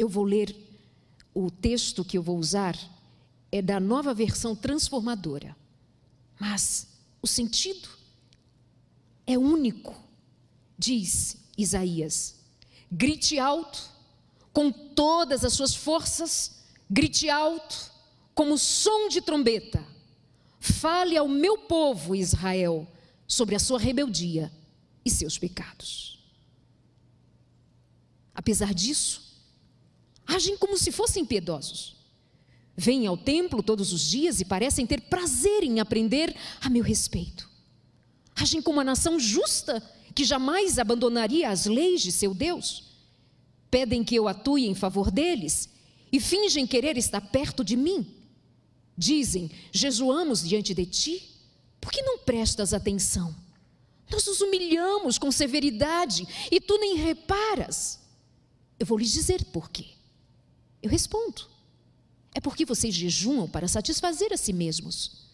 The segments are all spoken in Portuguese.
Eu vou ler o texto que eu vou usar é da nova versão transformadora. Mas o sentido é único, diz Isaías. Grite alto, com todas as suas forças, grite alto, como som de trombeta. Fale ao meu povo Israel sobre a sua rebeldia e seus pecados. Apesar disso, agem como se fossem piedosos. Vêm ao templo todos os dias e parecem ter prazer em aprender a meu respeito. Agem como uma nação justa que jamais abandonaria as leis de seu Deus. Pedem que eu atue em favor deles e fingem querer estar perto de mim. Dizem: Jesuamos diante de ti, por que não prestas atenção? Nós nos humilhamos com severidade e tu nem reparas. Eu vou lhes dizer por quê. Eu respondo: é porque vocês jejuam para satisfazer a si mesmos.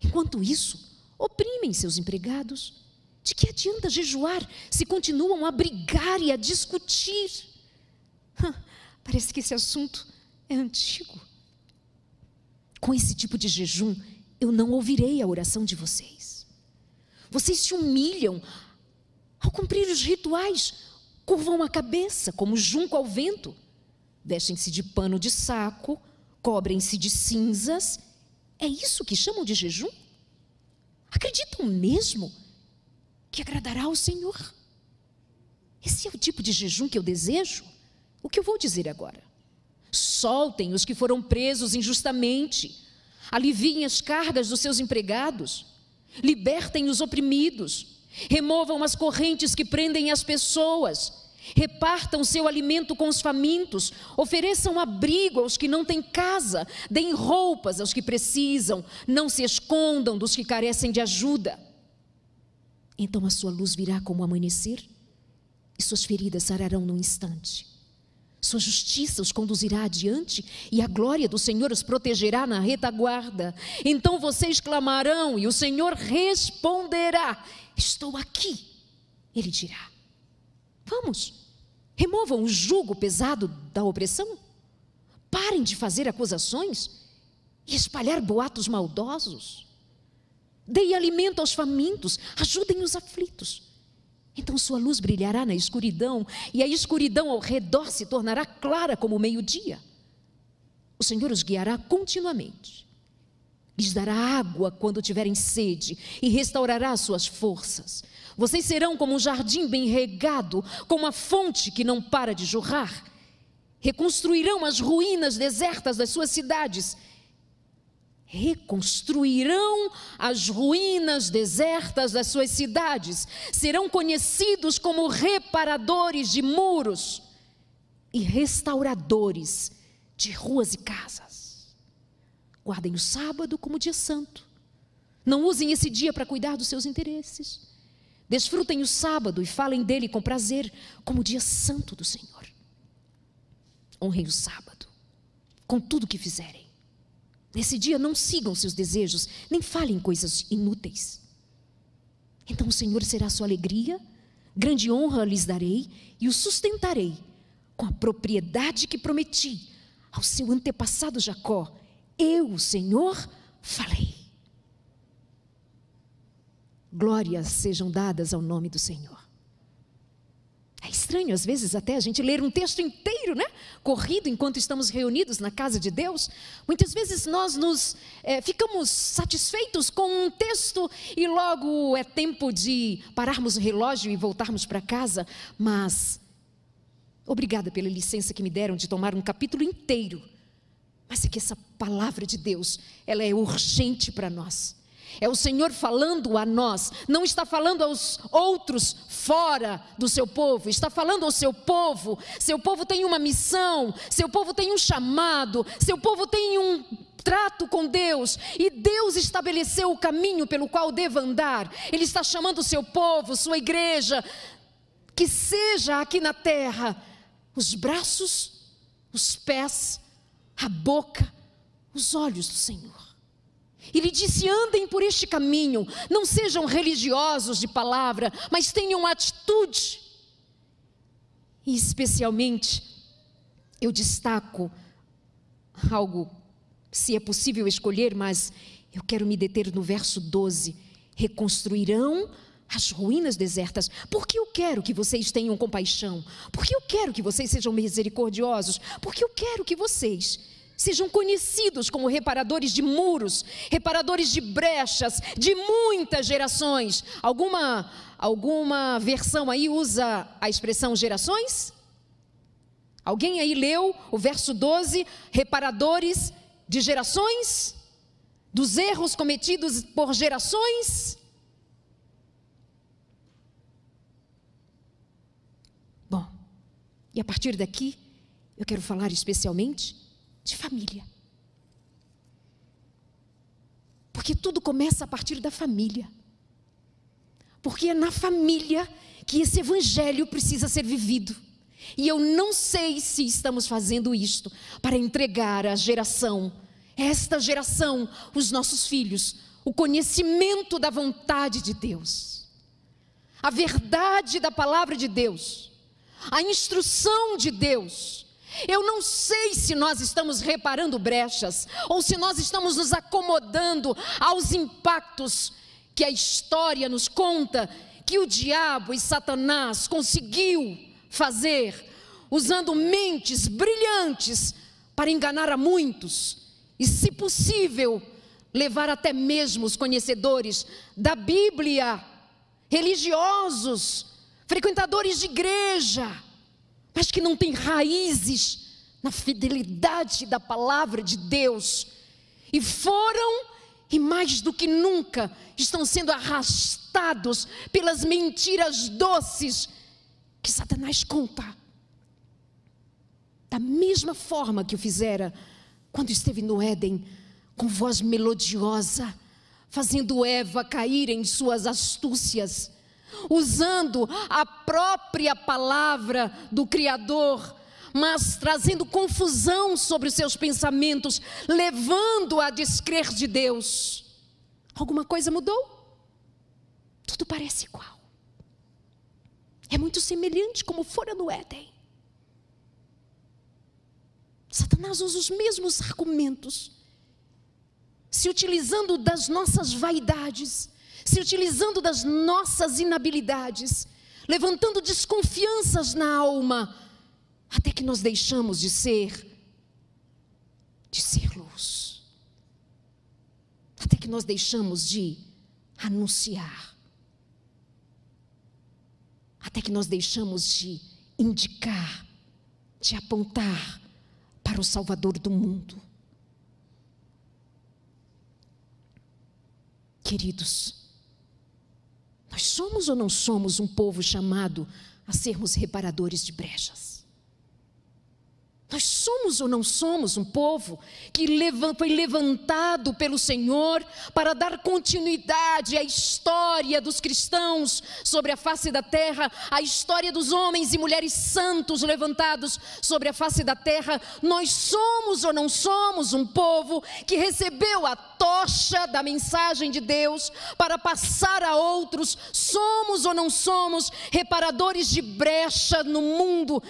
Enquanto isso, oprimem seus empregados. De que adianta jejuar se continuam a brigar e a discutir? Parece que esse assunto é antigo. Com esse tipo de jejum, eu não ouvirei a oração de vocês. Vocês se humilham ao cumprir os rituais, curvam a cabeça como junco ao vento, vestem-se de pano de saco, cobrem-se de cinzas. É isso que chamam de jejum? Acreditam mesmo que agradará ao Senhor? Esse é o tipo de jejum que eu desejo? O que eu vou dizer agora? Soltem os que foram presos injustamente aliviem as cargas dos seus empregados, libertem os oprimidos, removam as correntes que prendem as pessoas, repartam seu alimento com os famintos, ofereçam abrigo aos que não têm casa, deem roupas aos que precisam, não se escondam dos que carecem de ajuda. Então a sua luz virá como o amanhecer e suas feridas sararão num instante. Sua justiça os conduzirá adiante e a glória do Senhor os protegerá na retaguarda. Então vocês clamarão e o Senhor responderá: Estou aqui. Ele dirá: Vamos, removam o jugo pesado da opressão. Parem de fazer acusações e espalhar boatos maldosos. Deem alimento aos famintos, ajudem os aflitos. Então sua luz brilhará na escuridão, e a escuridão ao redor se tornará clara como o meio-dia. O Senhor os guiará continuamente, lhes dará água quando tiverem sede, e restaurará suas forças. Vocês serão como um jardim bem regado, como uma fonte que não para de jorrar. Reconstruirão as ruínas desertas das suas cidades reconstruirão as ruínas desertas das suas cidades, serão conhecidos como reparadores de muros e restauradores de ruas e casas. Guardem o sábado como dia santo. Não usem esse dia para cuidar dos seus interesses. Desfrutem o sábado e falem dele com prazer, como dia santo do Senhor. Honrem o sábado com tudo que fizerem Nesse dia não sigam seus desejos, nem falem coisas inúteis. Então o Senhor será sua alegria, grande honra lhes darei e o sustentarei com a propriedade que prometi ao seu antepassado Jacó. Eu, Senhor, falei. Glórias sejam dadas ao nome do Senhor. É estranho, às vezes, até a gente ler um texto inteiro, né? Corrido enquanto estamos reunidos na casa de Deus. Muitas vezes nós nos é, ficamos satisfeitos com um texto e logo é tempo de pararmos o relógio e voltarmos para casa. Mas, obrigada pela licença que me deram de tomar um capítulo inteiro. Mas é que essa palavra de Deus, ela é urgente para nós. É o Senhor falando a nós, não está falando aos outros fora do seu povo, está falando ao seu povo. Seu povo tem uma missão, seu povo tem um chamado, seu povo tem um trato com Deus e Deus estabeleceu o caminho pelo qual deve andar. Ele está chamando o seu povo, sua igreja, que seja aqui na terra os braços, os pés, a boca, os olhos do Senhor. Ele disse: andem por este caminho, não sejam religiosos de palavra, mas tenham atitude. E especialmente, eu destaco algo, se é possível escolher, mas eu quero me deter no verso 12. Reconstruirão as ruínas desertas. Porque eu quero que vocês tenham compaixão. Porque eu quero que vocês sejam misericordiosos. Porque eu quero que vocês sejam conhecidos como reparadores de muros, reparadores de brechas de muitas gerações. Alguma alguma versão aí usa a expressão gerações? Alguém aí leu o verso 12, reparadores de gerações? Dos erros cometidos por gerações? Bom, e a partir daqui, eu quero falar especialmente de família. Porque tudo começa a partir da família. Porque é na família que esse evangelho precisa ser vivido. E eu não sei se estamos fazendo isto para entregar à geração, esta geração, os nossos filhos, o conhecimento da vontade de Deus, a verdade da palavra de Deus, a instrução de Deus. Eu não sei se nós estamos reparando brechas ou se nós estamos nos acomodando aos impactos que a história nos conta que o diabo e Satanás conseguiu fazer, usando mentes brilhantes para enganar a muitos e, se possível, levar até mesmo os conhecedores da Bíblia, religiosos, frequentadores de igreja, mas que não têm raízes na fidelidade da palavra de Deus, e foram e mais do que nunca estão sendo arrastados pelas mentiras doces que Satanás conta. Da mesma forma que o fizera quando esteve no Éden, com voz melodiosa, fazendo Eva cair em suas astúcias, usando a própria palavra do Criador, mas trazendo confusão sobre os seus pensamentos, levando-a a descrer de Deus. Alguma coisa mudou? Tudo parece igual. É muito semelhante como fora no Éden. Satanás usa os mesmos argumentos, se utilizando das nossas vaidades, se utilizando das nossas inabilidades, levantando desconfianças na alma, até que nós deixamos de ser de ser luz. Até que nós deixamos de anunciar até que nós deixamos de indicar, de apontar para o Salvador do mundo. Queridos, nós somos ou não somos um povo chamado a sermos reparadores de brechas? Nós somos ou não somos um povo que foi levantado pelo Senhor para dar continuidade à história dos cristãos sobre a face da terra, à história dos homens e mulheres santos levantados sobre a face da terra? Nós somos ou não somos um povo que recebeu a tocha da mensagem de Deus para passar a outros? Somos ou não somos reparadores de brecha no mundo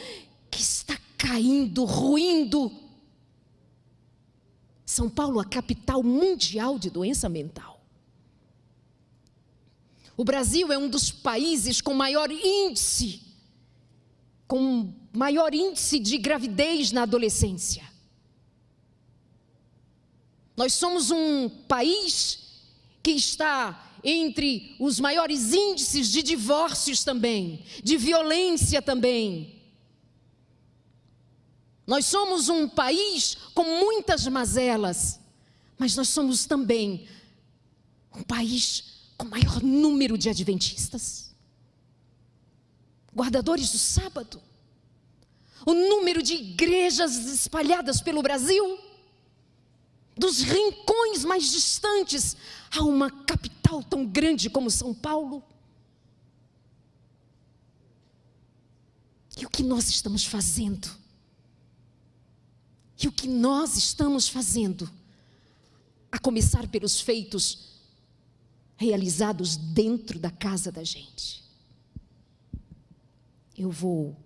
que está caindo, ruindo. São Paulo, a capital mundial de doença mental. O Brasil é um dos países com maior índice, com maior índice de gravidez na adolescência. Nós somos um país que está entre os maiores índices de divórcios também, de violência também. Nós somos um país com muitas mazelas, mas nós somos também um país com maior número de adventistas, guardadores do sábado, o número de igrejas espalhadas pelo Brasil, dos rincões mais distantes a uma capital tão grande como São Paulo. E o que nós estamos fazendo? E o que nós estamos fazendo, a começar pelos feitos realizados dentro da casa da gente. Eu vou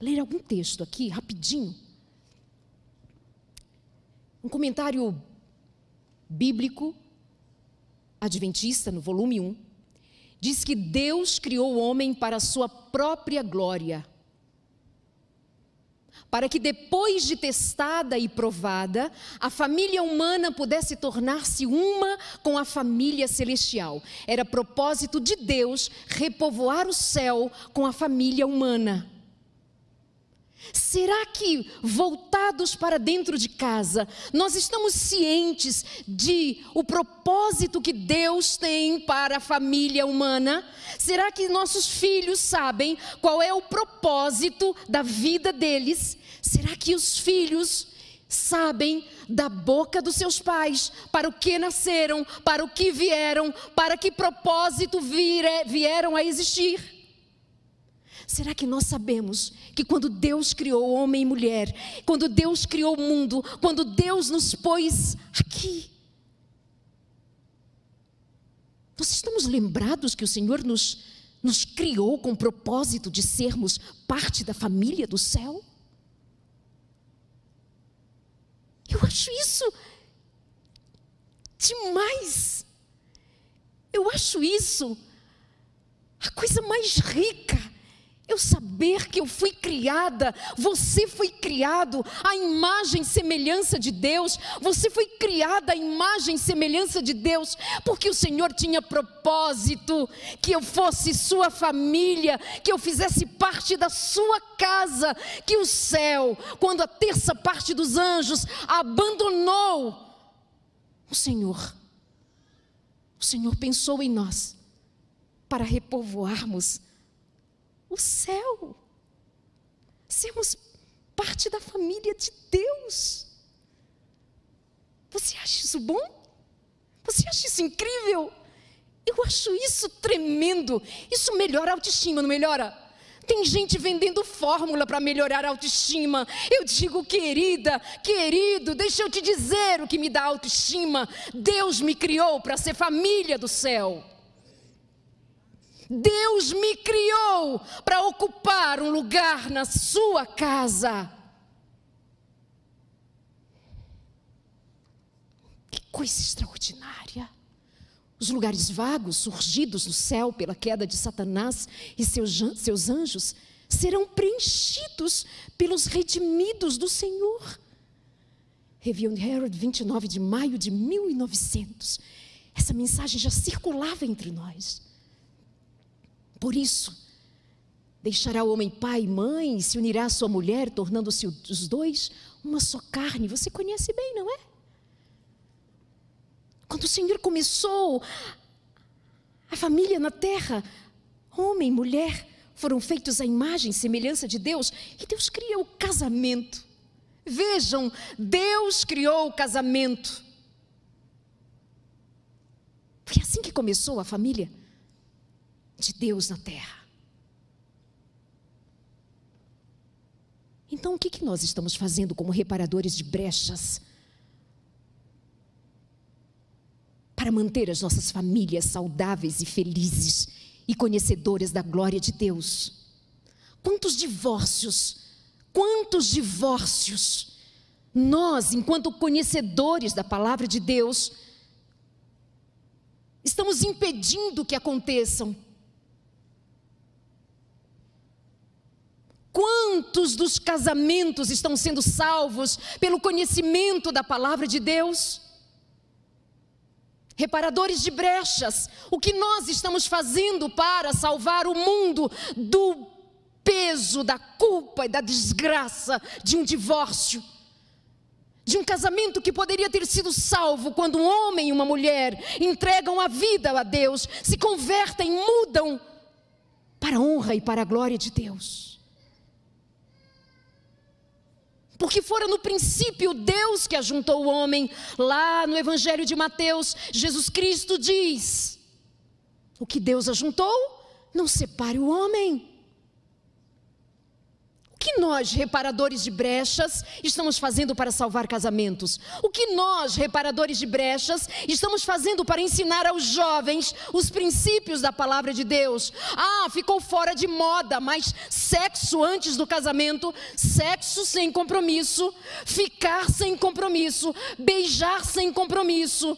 ler algum texto aqui, rapidinho, Um comentário bíblico adventista, no volume 1, diz que Deus criou o homem para a sua própria glória para que depois de testada e provada, a família humana pudesse tornar-se uma com a família celestial. Era propósito de Deus repovoar o céu com a família humana. Será que, voltados para dentro de casa, nós estamos cientes de o propósito que Deus tem para a família humana? Será que nossos filhos sabem qual é o propósito da vida deles? Será que os filhos sabem da boca dos seus pais para o que nasceram, para o que vieram, para que propósito vieram a existir? Será que nós sabemos que quando Deus criou homem e mulher, quando Deus criou o mundo, quando Deus nos pôs aqui, nós estamos lembrados que o Senhor nos, nos criou com o propósito de sermos parte da família do céu? Eu acho isso demais. Eu acho isso a coisa mais rica eu saber que eu fui criada, você foi criado à imagem e semelhança de Deus, você foi criada à imagem e semelhança de Deus, porque o Senhor tinha propósito que eu fosse sua família, que eu fizesse parte da sua casa, que o céu, quando a terça parte dos anjos abandonou o Senhor, o Senhor pensou em nós para repovoarmos o céu. Sermos parte da família de Deus. Você acha isso bom? Você acha isso incrível? Eu acho isso tremendo. Isso melhora a autoestima, não melhora? Tem gente vendendo fórmula para melhorar a autoestima. Eu digo, querida, querido, deixa eu te dizer o que me dá autoestima. Deus me criou para ser família do céu. Deus me criou para ocupar um lugar na sua casa. Que coisa extraordinária. Os lugares vagos surgidos no céu pela queda de Satanás e seus, seus anjos serão preenchidos pelos redimidos do Senhor. Review Herald, 29 de maio de 1900. Essa mensagem já circulava entre nós. Por isso, deixará o homem pai e mãe e se unirá à sua mulher, tornando-se os dois uma só carne. Você conhece bem, não é? Quando o Senhor começou a família na terra, homem e mulher foram feitos à imagem e semelhança de Deus, e Deus cria o casamento. Vejam, Deus criou o casamento. Foi assim que começou a família de Deus na terra. Então, o que, que nós estamos fazendo como reparadores de brechas para manter as nossas famílias saudáveis e felizes e conhecedoras da glória de Deus? Quantos divórcios, quantos divórcios nós, enquanto conhecedores da palavra de Deus, estamos impedindo que aconteçam? Quantos dos casamentos estão sendo salvos pelo conhecimento da palavra de Deus? Reparadores de brechas, o que nós estamos fazendo para salvar o mundo do peso, da culpa e da desgraça de um divórcio? de um casamento que poderia ter sido salvo quando um homem e uma mulher entregam a vida a Deus, se convertem, mudam para a honra e para a glória de Deus. Porque fora no princípio Deus que ajuntou o homem. Lá no Evangelho de Mateus, Jesus Cristo diz: O que Deus ajuntou, não separe o homem. Que nós, reparadores de brechas, estamos fazendo para salvar casamentos? O que nós, reparadores de brechas, estamos fazendo para ensinar aos jovens os princípios da palavra de Deus? Ah, ficou fora de moda, mas sexo antes do casamento, sexo sem compromisso, ficar sem compromisso, beijar sem compromisso.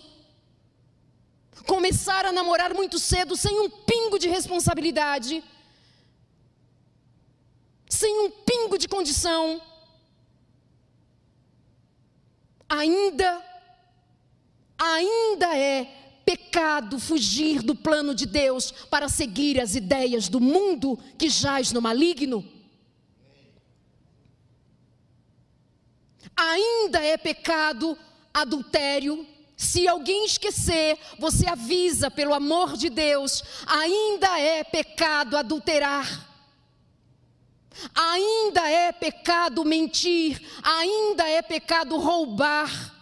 Começar a namorar muito cedo sem um pingo de responsabilidade sem um pingo de condição, ainda, ainda é pecado fugir do plano de Deus para seguir as ideias do mundo que jaz no maligno. Ainda é pecado adultério. Se alguém esquecer, você avisa pelo amor de Deus. Ainda é pecado adulterar. Ainda é pecado mentir, ainda é pecado roubar,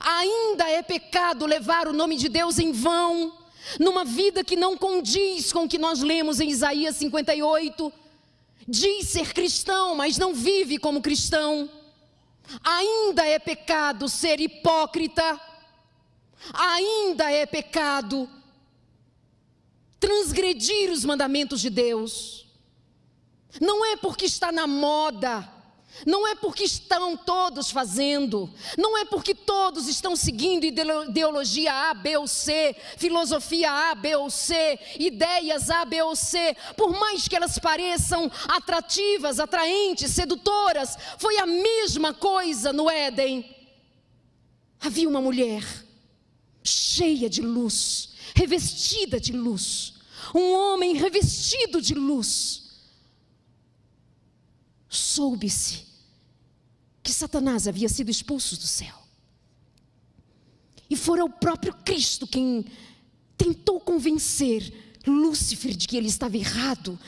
ainda é pecado levar o nome de Deus em vão, numa vida que não condiz com o que nós lemos em Isaías 58. Diz ser cristão, mas não vive como cristão. Ainda é pecado ser hipócrita, ainda é pecado transgredir os mandamentos de Deus. Não é porque está na moda, não é porque estão todos fazendo, não é porque todos estão seguindo ideologia A, B ou C, filosofia A, B ou C, ideias A, B ou C, por mais que elas pareçam atrativas, atraentes, sedutoras, foi a mesma coisa no Éden. Havia uma mulher cheia de luz, revestida de luz, um homem revestido de luz soube-se que Satanás havia sido expulso do céu. E fora o próprio Cristo quem tentou convencer Lúcifer de que ele estava errado,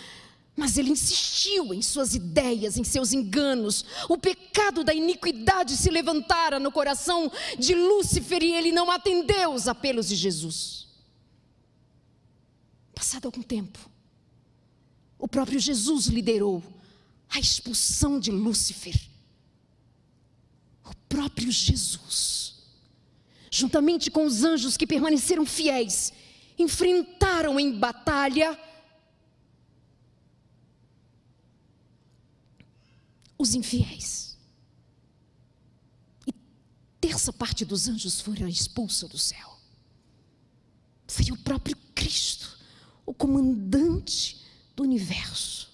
mas ele insistiu em suas ideias, em seus enganos. O pecado da iniquidade se levantara no coração de Lúcifer e ele não atendeu os apelos de Jesus. Passado algum tempo, o próprio Jesus liderou a expulsão de Lúcifer. O próprio Jesus, juntamente com os anjos que permaneceram fiéis, enfrentaram em batalha os infiéis. E terça parte dos anjos foram expulsos do céu. Foi o próprio Cristo, o comandante do universo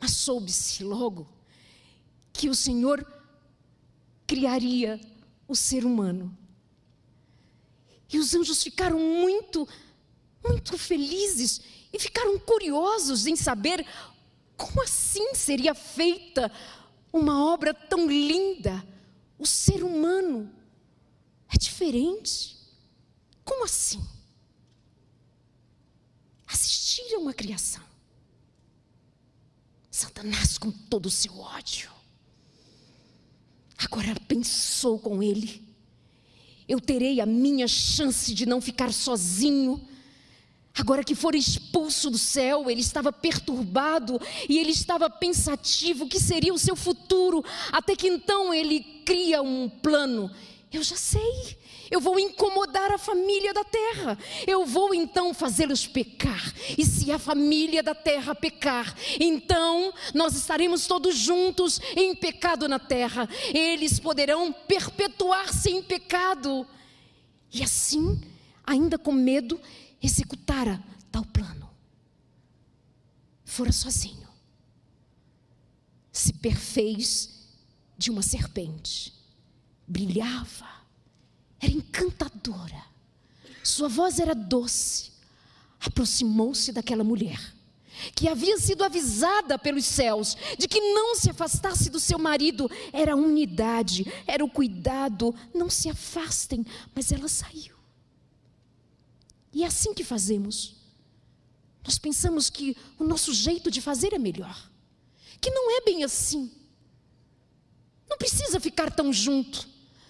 Mas soube-se logo que o Senhor criaria o ser humano. E os anjos ficaram muito, muito felizes e ficaram curiosos em saber como assim seria feita uma obra tão linda. O ser humano é diferente. Como assim? Assistiram à criação. Satanás, com todo o seu ódio, agora pensou com ele: eu terei a minha chance de não ficar sozinho. Agora que for expulso do céu, ele estava perturbado e ele estava pensativo: o que seria o seu futuro? Até que então ele cria um plano. Eu já sei, eu vou incomodar a família da terra. Eu vou então fazê-los pecar. E se a família da terra pecar, então nós estaremos todos juntos em pecado na terra. Eles poderão perpetuar-se em pecado. E assim, ainda com medo, executara tal plano. Fora sozinho. Se perfez de uma serpente. Brilhava era encantadora, sua voz era doce. Aproximou-se daquela mulher, que havia sido avisada pelos céus de que não se afastasse do seu marido. Era a unidade, era o cuidado. Não se afastem, mas ela saiu. E é assim que fazemos. Nós pensamos que o nosso jeito de fazer é melhor, que não é bem assim. Não precisa ficar tão junto.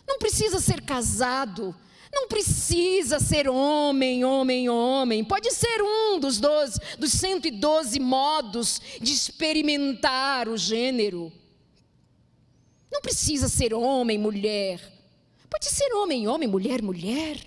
Não precisa ser casado, Não precisa ser homem, homem, homem. Pode ser um dos, 12, dos 112 modos de experimentar o gênero. Não precisa ser homem, mulher. Pode ser homem, homem, mulher, mulher.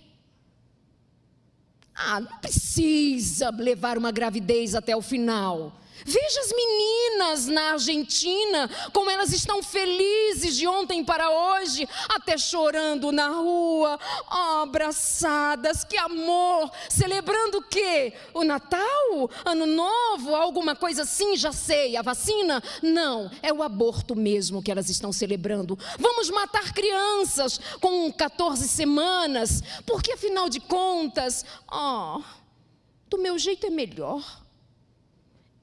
Ah, não precisa levar uma gravidez até o final. Veja as meninas na Argentina, como elas estão felizes de ontem para hoje, até chorando na rua, oh, abraçadas, que amor, celebrando o quê? O Natal? Ano Novo? Alguma coisa assim? Já sei, a vacina? Não, é o aborto mesmo que elas estão celebrando. Vamos matar crianças com 14 semanas, porque afinal de contas, oh, do meu jeito é melhor.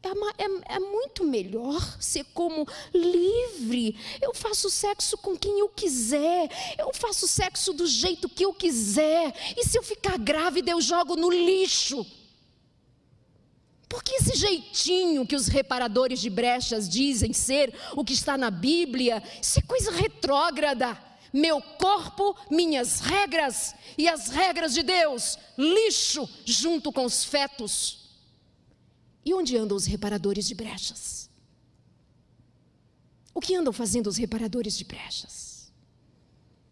É, é, é, muito melhor ser como livre. Eu faço sexo com quem eu quiser. Eu faço sexo do jeito que eu quiser. E se eu ficar grávida, eu jogo no lixo. Porque esse jeitinho que os reparadores de brechas dizem ser o que está na Bíblia, isso é coisa retrógrada. Meu corpo, minhas regras e as regras de Deus, lixo junto com os fetos. E onde andam os reparadores de brechas? O que andam fazendo os reparadores de brechas?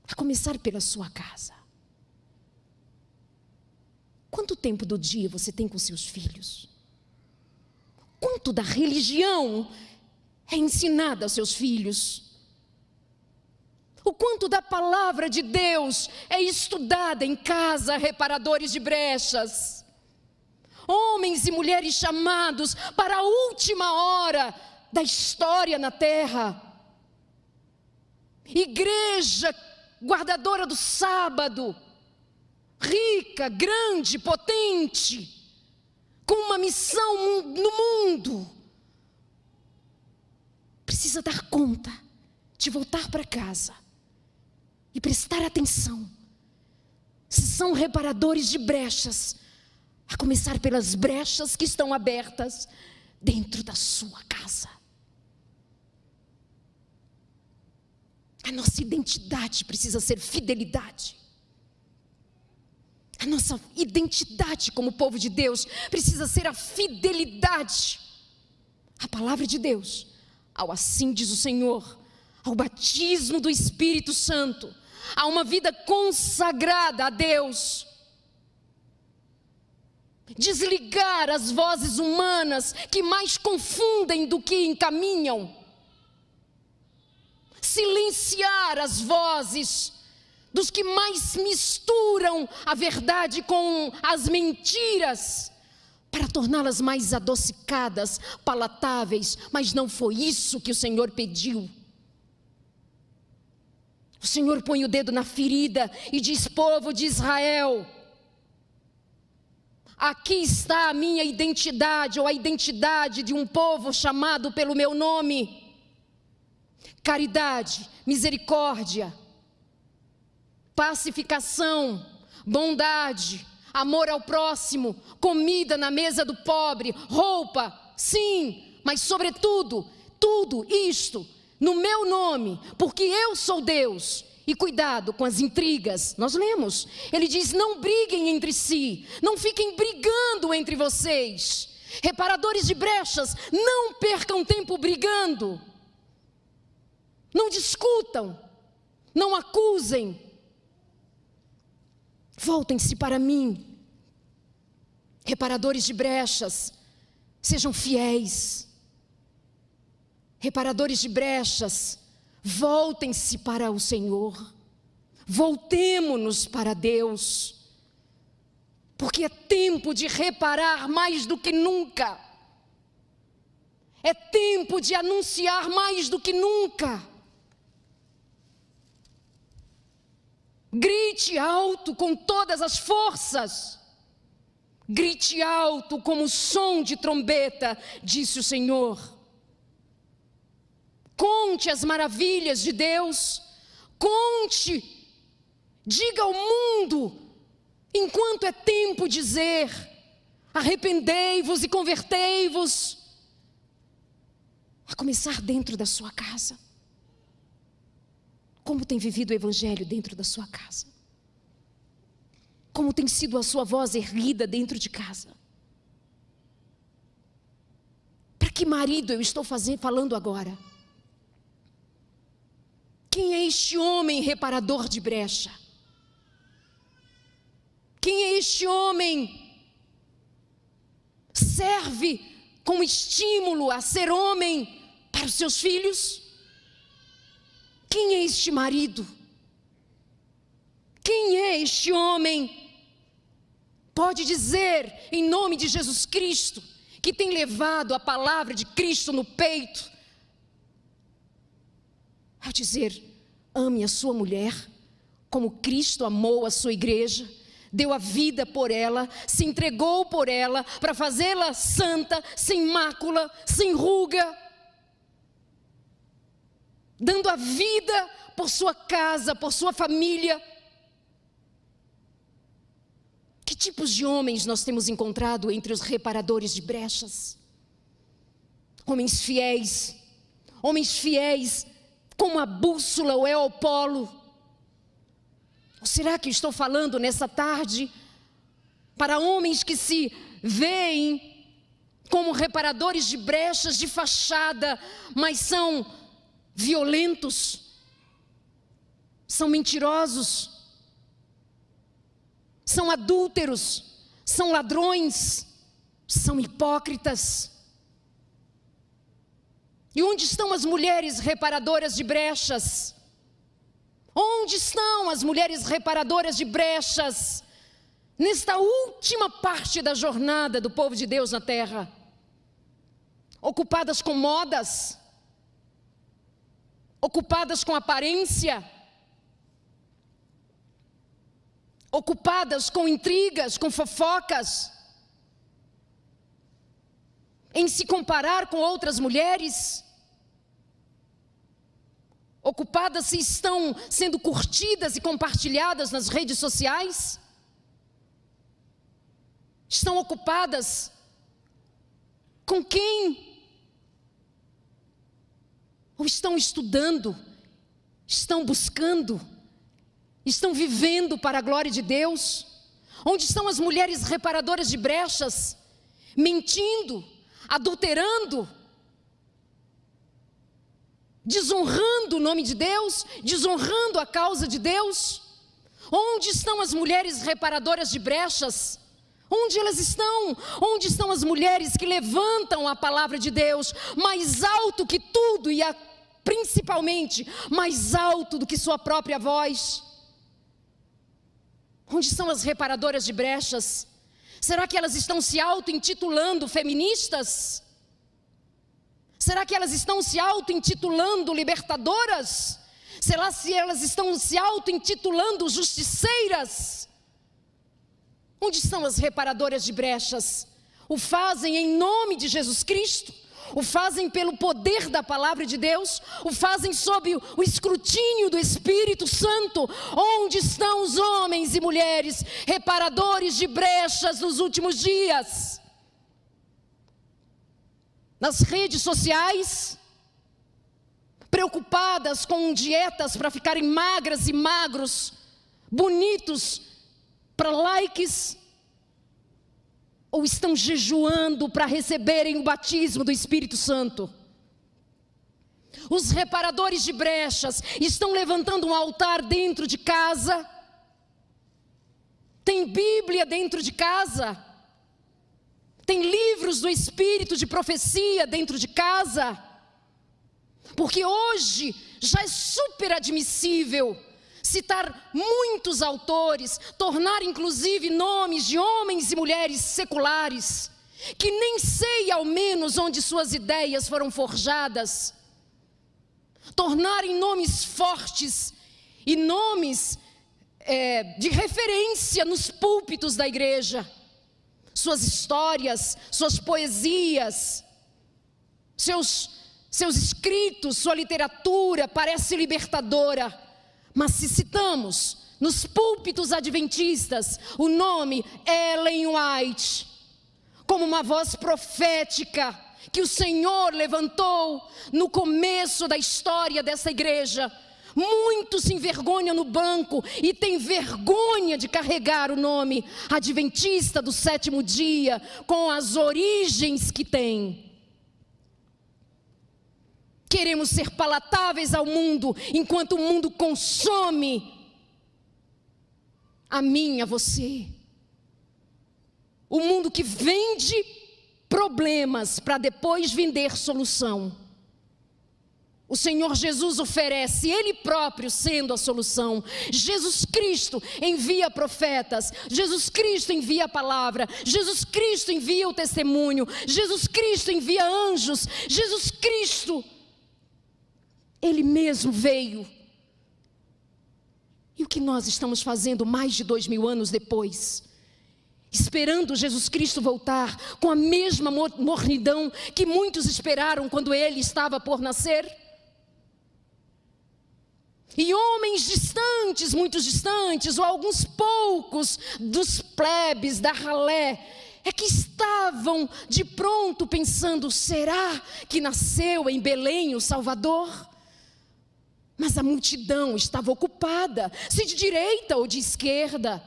A começar pela sua casa. Quanto tempo do dia você tem com seus filhos? Quanto da religião é ensinada aos seus filhos? O quanto da palavra de Deus é estudada em casa, reparadores de brechas? Homens e mulheres chamados para a última hora da história na terra. Igreja guardadora do sábado, rica, grande, potente, com uma missão no mundo, precisa dar conta de voltar para casa e prestar atenção. Se são reparadores de brechas, a começar pelas brechas que estão abertas dentro da sua casa. A nossa identidade precisa ser fidelidade. A nossa identidade como povo de Deus precisa ser a fidelidade à palavra de Deus, ao assim diz o Senhor, ao batismo do Espírito Santo, a uma vida consagrada a Deus desligar as vozes humanas que mais confundem do que encaminham, silenciar as vozes dos que mais misturam a verdade com as mentiras, para torná-las mais adocicadas, palatáveis, mas não foi isso que o Senhor pediu. O Senhor põe o dedo na ferida e diz: Povo de Israel, Aqui está a minha identidade, ou a identidade de um povo chamado pelo meu nome: caridade, misericórdia, pacificação, bondade, amor ao próximo, comida na mesa do pobre, roupa, sim, mas sobretudo, tudo isto no meu nome, porque eu sou Deus e cuidado com as intrigas. Nós lemos. Ele diz: não briguem entre si, não fiquem brigando entre vocês. Reparadores de brechas, não percam tempo brigando. Não discutam, não acusem. Voltem-se para mim. Reparadores de brechas, sejam fiéis. Reparadores de brechas, Voltem-se para o Senhor. Voltemo-nos para Deus. Porque é tempo de reparar mais do que nunca. É tempo de anunciar mais do que nunca. Grite alto com todas as forças. Grite alto como o som de trombeta, disse o Senhor. Conte as maravilhas de Deus. Conte. Diga ao mundo, enquanto é tempo dizer: arrependei-vos e convertei-vos. A começar dentro da sua casa. Como tem vivido o Evangelho dentro da sua casa? como tem sido a sua voz erguida dentro de casa. Para que marido eu estou falando agora? Quem é este homem reparador de brecha? Quem é este homem? Serve como estímulo a ser homem para os seus filhos? Quem é este marido? Quem é este homem? Pode dizer, em nome de Jesus Cristo, que tem levado a palavra de Cristo no peito, ao dizer: ame a sua mulher, como Cristo amou a sua igreja, deu a vida por ela, se entregou por ela, para fazê-la santa, sem mácula, sem ruga, dando a vida por sua casa, por sua família. Que tipos de homens nós temos encontrado entre os reparadores de brechas? Homens fiéis, homens fiéis como a bússola ou é o polo. Ou será que estou falando nessa tarde para homens que se veem como reparadores de brechas de fachada, mas são violentos, são mentirosos, são adúlteros, são ladrões, são hipócritas. E onde estão as mulheres reparadoras de brechas? Onde estão as mulheres reparadoras de brechas nesta última parte da jornada do povo de Deus na terra? Ocupadas com modas, ocupadas com aparência, ocupadas com intrigas, com fofocas, em se comparar com outras mulheres, ocupadas se estão sendo curtidas e compartilhadas nas redes sociais, estão ocupadas com quem? Ou estão estudando, estão buscando, estão vivendo para a glória de Deus? Onde estão as mulheres reparadoras de brechas, mentindo, adulterando, desonrando o nome de Deus, desonrando a causa de Deus? Onde estão as mulheres reparadoras de brechas? Onde elas estão? Onde estão as mulheres que levantam a palavra de Deus mais alto que tudo e a, principalmente mais alto do que sua própria voz? Onde são as reparadoras de brechas? Será que elas estão se auto-intitulando feministas? Será que elas estão se auto-intitulando libertadoras? Será se elas estão se auto-intitulando justiceiras? Onde estão as reparadoras de brechas? O fazem em nome de Jesus Cristo? o fazem pelo poder da palavra de Deus, o fazem sob o escrutínio do Espírito Santo. Onde estão os homens e mulheres reparadores de brechas nos últimos dias? Nas redes sociais, preocupadas com dietas para ficarem magras e magros, bonitos, para likes, ou estão jejuando para receberem o batismo do Espírito Santo? Os reparadores de brechas estão levantando um altar dentro de casa? Tem Bíblia dentro de casa? Tem livros do Espírito de profecia dentro de casa? Porque hoje já é super admissível citar muitos autores, tornar inclusive nomes de homens e mulheres seculares, que nem sei ao menos onde suas ideias foram forjadas, tornarem nomes fortes e nomes é, de referência nos púlpitos da igreja, suas histórias, suas poesias, seus, seus escritos, sua literatura parece libertadora. Mas se citamos nos púlpitos adventistas o nome Ellen White, como uma voz profética que o Senhor levantou no começo da história dessa igreja, Muitos se envergonham no banco e têm vergonha de carregar o nome adventista do sétimo dia, com as origens que tem. Queremos ser palatáveis ao mundo, enquanto o mundo consome a mim, a você. O mundo que vende problemas para depois vender solução. O Senhor Jesus oferece, Ele próprio sendo a solução. Jesus Cristo envia profetas, Jesus Cristo envia a palavra, Jesus Cristo envia o testemunho, Jesus Cristo envia anjos, Jesus Cristo, Ele mesmo veio. E o que nós estamos fazendo mais de dois mil anos depois? Esperando Jesus Cristo voltar com a mesma mornidão que muitos esperaram quando ele estava por nascer? E homens distantes, muito distantes, ou alguns poucos dos plebes da ralé, é que estavam de pronto pensando: será que nasceu em Belém o Salvador? Mas a multidão estava ocupada, se de direita ou de esquerda,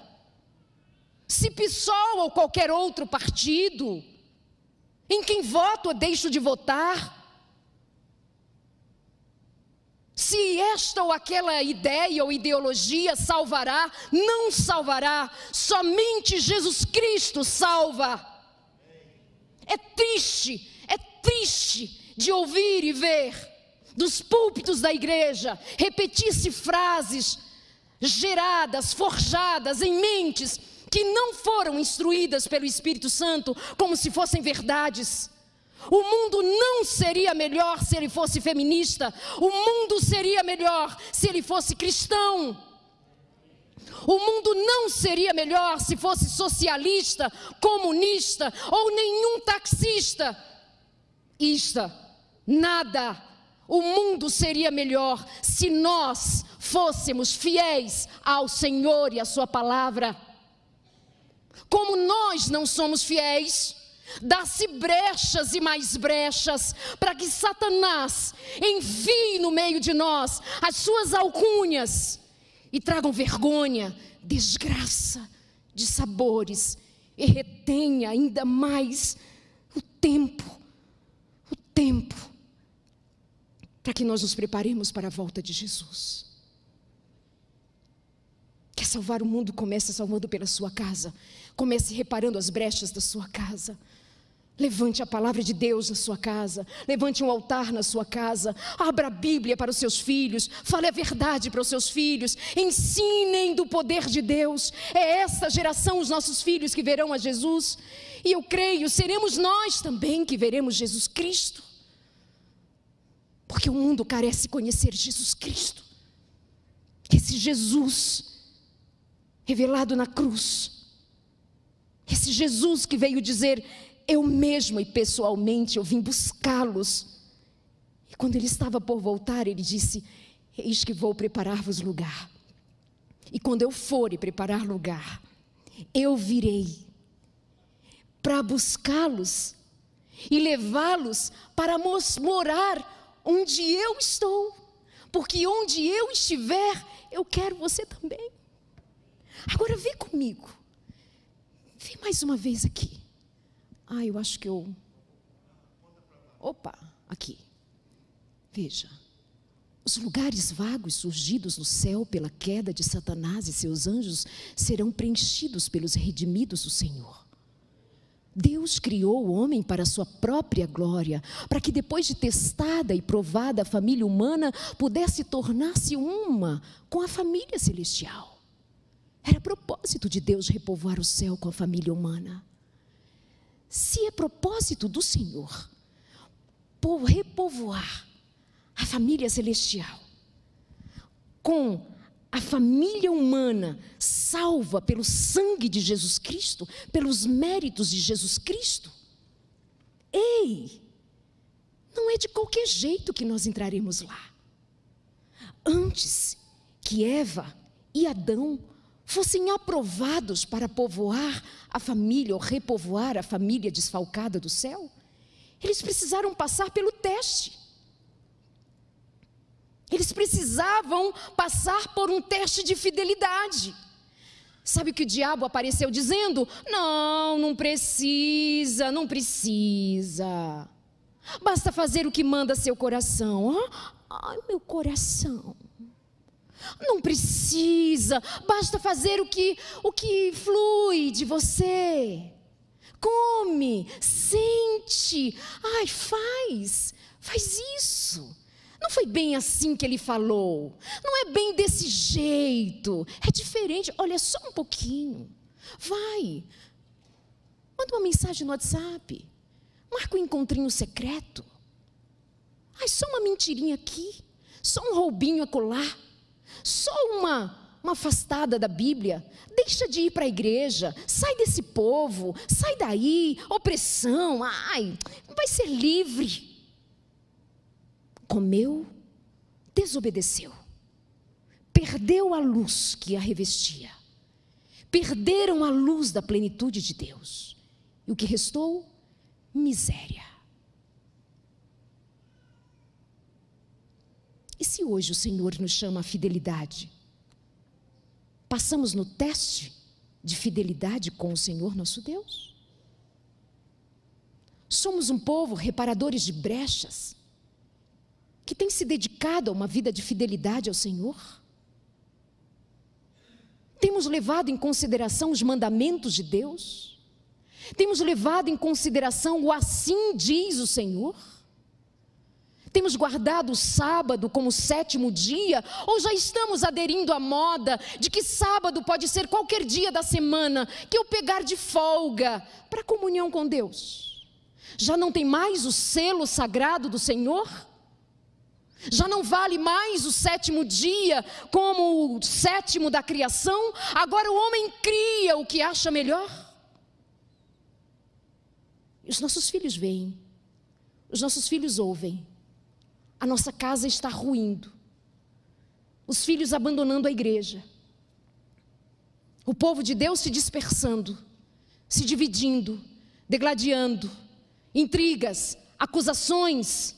se PSOL ou qualquer outro partido, em quem voto ou deixo de votar, se esta ou aquela ideia ou ideologia salvará, não salvará, somente Jesus Cristo salva. É triste, é triste de ouvir e ver dos púlpitos da igreja repetir-se frases geradas, forjadas em mentes que não foram instruídas pelo Espírito Santo como se fossem verdades. O mundo não seria melhor se ele fosse feminista. O mundo seria melhor se ele fosse cristão. O mundo não seria melhor se fosse socialista, comunista ou nenhum taxista. Ista, nada. O mundo seria melhor se nós fôssemos fiéis ao Senhor e à Sua palavra. Como nós não somos fiéis, Dá-se brechas e mais brechas para que Satanás envie no meio de nós as suas alcunhas e tragam vergonha, desgraça de sabores e retenha ainda mais o tempo, o tempo, para que nós nos preparemos para a volta de Jesus. Quer salvar o mundo? Comece salvando pela sua casa. Comece reparando as brechas da sua casa. Levante a palavra de Deus na sua casa, levante um altar na sua casa, abra a Bíblia para os seus filhos, fale a verdade para os seus filhos, ensinem do poder de Deus. É essa geração, os nossos filhos, que verão a Jesus, e eu creio, seremos nós também que veremos Jesus Cristo, porque o mundo carece conhecer Jesus Cristo, esse Jesus revelado na cruz, esse Jesus que veio dizer: eu mesmo e pessoalmente eu vim buscá-los. E quando ele estava por voltar, ele disse: Eis que vou preparar-vos lugar. E quando eu for e preparar lugar, eu virei para buscá-los e levá-los para morar onde eu estou. Porque onde eu estiver, eu quero você também. Agora vem comigo. Vem mais uma vez aqui. Ah, eu acho que eu. Opa, aqui. Veja. Os lugares vagos surgidos no céu pela queda de Satanás e seus anjos serão preenchidos pelos redimidos do Senhor. Deus criou o homem para a sua própria glória, para que depois de testada e provada a família humana pudesse tornar-se uma com a família celestial. Era propósito de Deus repovoar o céu com a família humana se é propósito do Senhor repovoar a família celestial com a família humana salva pelo sangue de Jesus Cristo, pelos méritos de Jesus Cristo, ei, não é de qualquer jeito que nós entraremos lá. Antes que Eva e Adão fossem aprovados para povoar a família ou repovoar a família desfalcada do céu, eles precisaram passar pelo teste. Eles precisavam passar por um teste de fidelidade. Sabe o que o diabo apareceu dizendo? Não, não precisa, não precisa. Basta fazer o que manda seu coração. Ai, meu coração. Não precisa, basta fazer o que o que flui de você. Come, sente. Ai, faz. Faz isso. Não foi bem assim que ele falou. Não é bem desse jeito. É diferente. Olha só um pouquinho. Vai. Manda uma mensagem no WhatsApp. Marca um encontrinho secreto. Ai, só uma mentirinha aqui. Só um roubinho acolá. Só uma uma afastada da Bíblia, deixa de ir para a igreja, sai desse povo, sai daí, opressão, ai, vai ser livre. Comeu, desobedeceu, perdeu a luz que a revestia, perderam a luz da plenitude de Deus, e o que restou? Miséria. E se hoje o Senhor nos chama a fidelidade? Passamos no teste de fidelidade com o Senhor nosso Deus? Somos um povo reparadores de brechas, que tem se dedicado a uma vida de fidelidade ao Senhor? Temos levado em consideração os mandamentos de Deus? Temos levado em consideração o assim diz o Senhor? Temos guardado o sábado como sétimo dia? Ou já estamos aderindo à moda de que sábado pode ser qualquer dia da semana que eu pegar de folga para comunhão com Deus? Já não tem mais o selo sagrado do Senhor? Já não vale mais o sétimo dia como o sétimo da criação? Agora o homem cria o que acha melhor? Os nossos filhos veem, os nossos filhos ouvem a nossa casa está ruindo. Os filhos abandonando a igreja. O povo de Deus se dispersando, se dividindo, degladiando, intrigas, acusações,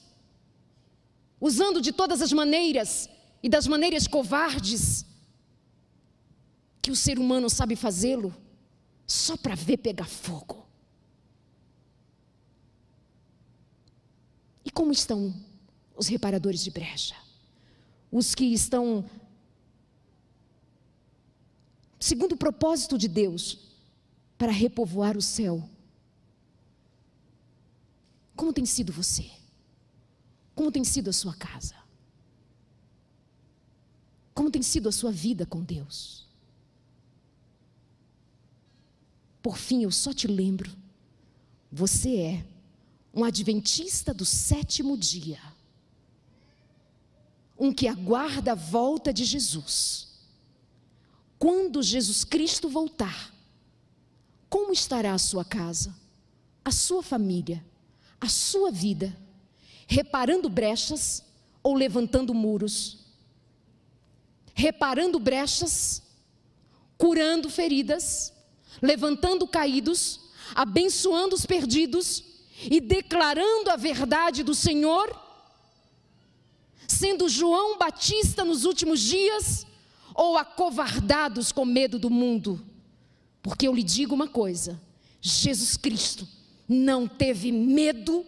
usando de todas as maneiras e das maneiras covardes que o ser humano sabe fazê-lo, só para ver pegar fogo. E como estão os reparadores de brecha, os que estão segundo o propósito de Deus para repovoar o céu. Como tem sido você? Como tem sido a sua casa? Como tem sido a sua vida com Deus? Por fim, eu só te lembro: você é um adventista do sétimo dia um que aguarda a volta de Jesus. Quando Jesus Cristo voltar, como estará a sua casa, a sua família, a sua vida? Reparando brechas ou levantando muros? Reparando brechas, curando feridas, levantando caídos, abençoando os perdidos e declarando a verdade do Senhor? Sendo João Batista nos últimos dias, ou acovardados com medo do mundo? Porque eu lhe digo uma coisa: Jesus Cristo não teve medo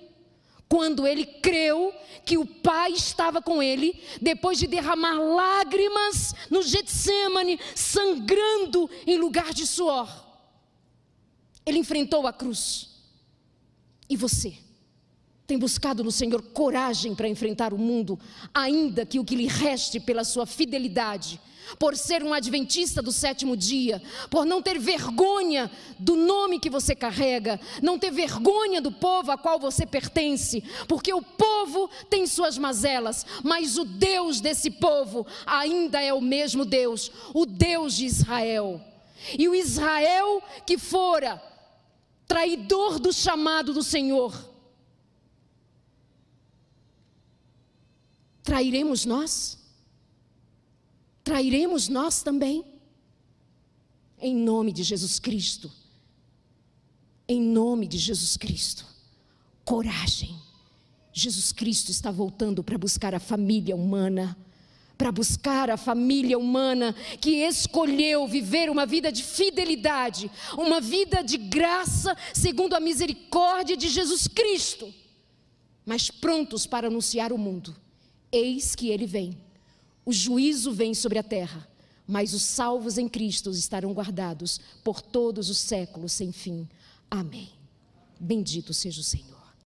quando ele creu que o Pai estava com ele, depois de derramar lágrimas no Getsemane, sangrando em lugar de suor. Ele enfrentou a cruz. E você? Tem buscado no Senhor coragem para enfrentar o mundo, ainda que o que lhe reste pela sua fidelidade, por ser um adventista do sétimo dia, por não ter vergonha do nome que você carrega, não ter vergonha do povo a qual você pertence, porque o povo tem suas mazelas, mas o Deus desse povo ainda é o mesmo Deus, o Deus de Israel. E o Israel que fora traidor do chamado do Senhor, trairemos nós? Trairemos nós também? Em nome de Jesus Cristo. Em nome de Jesus Cristo. Coragem. Jesus Cristo está voltando para buscar a família humana, para buscar a família humana que escolheu viver uma vida de fidelidade, uma vida de graça, segundo a misericórdia de Jesus Cristo, mas prontos para anunciar o mundo. Eis que ele vem. O juízo vem sobre a terra, mas os salvos em Cristo estarão guardados por todos os séculos sem fim. Amém. Bendito seja o Senhor.